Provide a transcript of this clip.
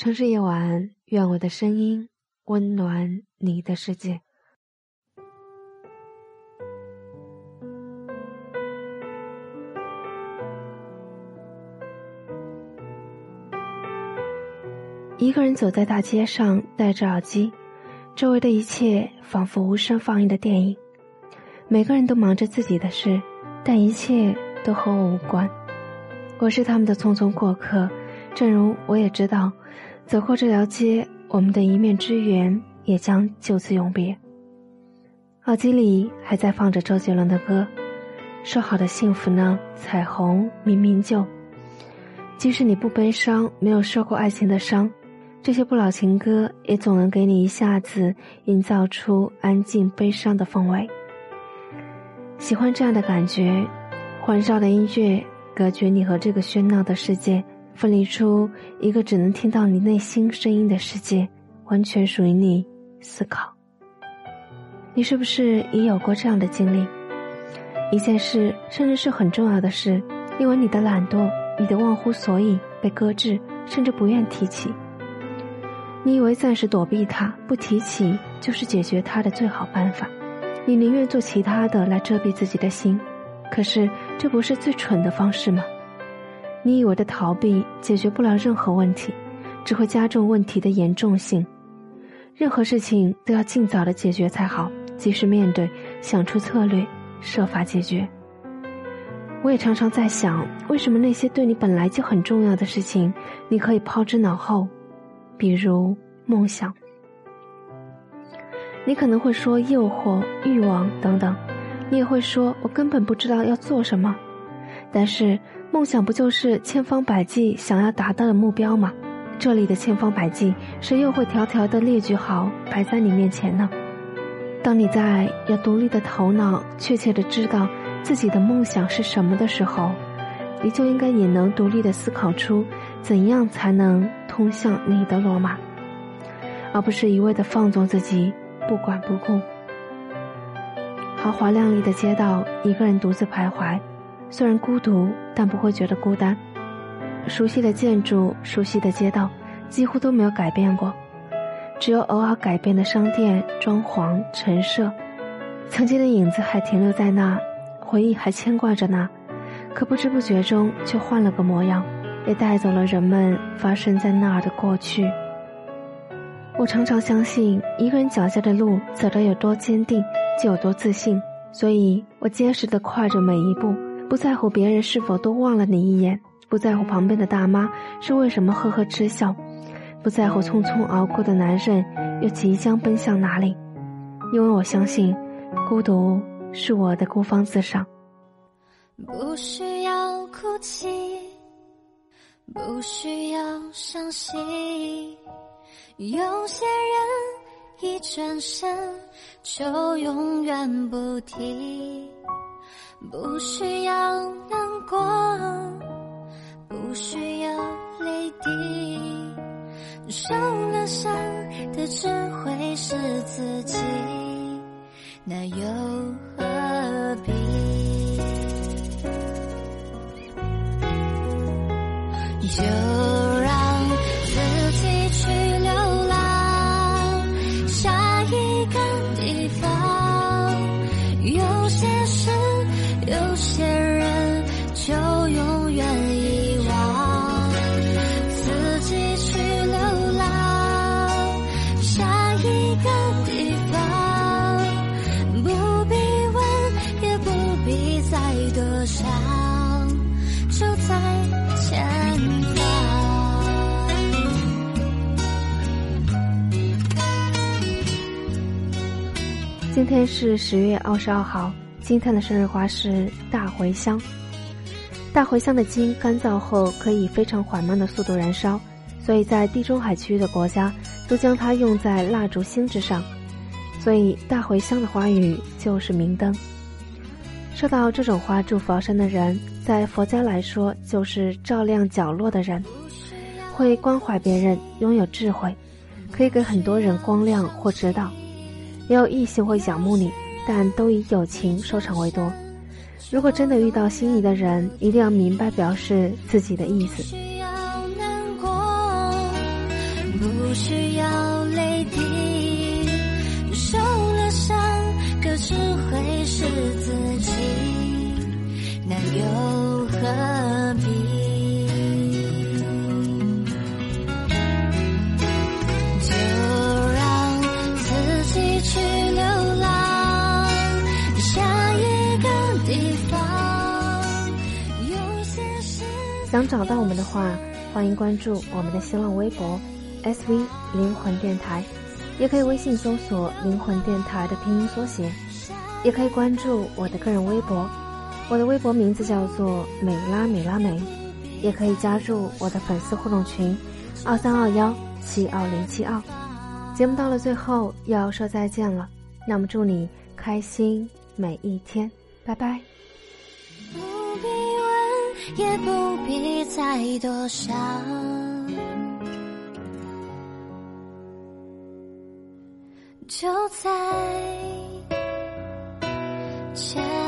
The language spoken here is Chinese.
城市夜晚，愿我的声音温暖你的世界。一个人走在大街上，戴着耳机，周围的一切仿佛无声放映的电影。每个人都忙着自己的事，但一切都和我无关。我是他们的匆匆过客，正如我也知道，走过这条街，我们的一面之缘也将就此永别。耳机里还在放着周杰伦的歌，说好的幸福呢？彩虹明明就，即使你不悲伤，没有受过爱情的伤。这些不老情歌也总能给你一下子营造出安静悲伤的氛围。喜欢这样的感觉，欢绕的音乐隔绝你和这个喧闹的世界，分离出一个只能听到你内心声音的世界，完全属于你。思考，你是不是也有过这样的经历？一件事，甚至是很重要的事，因为你的懒惰、你的忘乎所以被搁置，甚至不愿提起。你以为暂时躲避它，不提起就是解决它的最好办法，你宁愿做其他的来遮蔽自己的心，可是这不是最蠢的方式吗？你以为的逃避解决不了任何问题，只会加重问题的严重性。任何事情都要尽早的解决才好，及时面对，想出策略，设法解决。我也常常在想，为什么那些对你本来就很重要的事情，你可以抛之脑后？比如梦想，你可能会说诱惑、欲望等等，你也会说我根本不知道要做什么。但是梦想不就是千方百计想要达到的目标吗？这里的千方百计，谁又会条条的列举好摆在你面前呢？当你在有独立的头脑，确切的知道自己的梦想是什么的时候，你就应该也能独立的思考出怎样才能。通向你的罗马，而不是一味的放纵自己，不管不顾。豪华亮丽的街道，一个人独自徘徊，虽然孤独，但不会觉得孤单。熟悉的建筑，熟悉的街道，几乎都没有改变过，只有偶尔改变的商店、装潢、陈设。曾经的影子还停留在那，回忆还牵挂着那，可不知不觉中却换了个模样。也带走了人们发生在那儿的过去。我常常相信，一个人脚下的路走得有多坚定，就有多自信。所以我坚实的跨着每一步，不在乎别人是否都望了你一眼，不在乎旁边的大妈是为什么呵呵嗤笑，不在乎匆匆熬过的男人又即将奔向哪里，因为我相信，孤独是我的孤芳自赏。不需要哭泣。不需要伤心，有些人一转身就永远不提。不需要难过，不需要泪滴，受了伤的只会是自己，那又何必？有。有些人就永远遗忘自己去流浪下一个地方不必问也不必再多想就在前方。今天是十月二十二号金灿的生日花是大茴香。大茴香的茎干燥后可以非常缓慢的速度燃烧，所以在地中海区域的国家都将它用在蜡烛芯之上。所以大茴香的花语就是明灯。收到这种花祝福而生的人，在佛家来说就是照亮角落的人，会关怀别人，拥有智慧，可以给很多人光亮或指导。也有异性会仰慕你，但都以友情收场为多。如果真的遇到心仪的人，一定要明白表示自己的意思。是自己，那又想找到我们的话，欢迎关注我们的新浪微博 “SV 灵魂电台”，也可以微信搜索“灵魂电台”的拼音缩写，也可以关注我的个人微博，我的微博名字叫做“美拉美拉美”，也可以加入我的粉丝互动群二三二幺七二零七二。节目到了最后又要说再见了，那么祝你开心每一天，拜拜。也不必再多想，就在前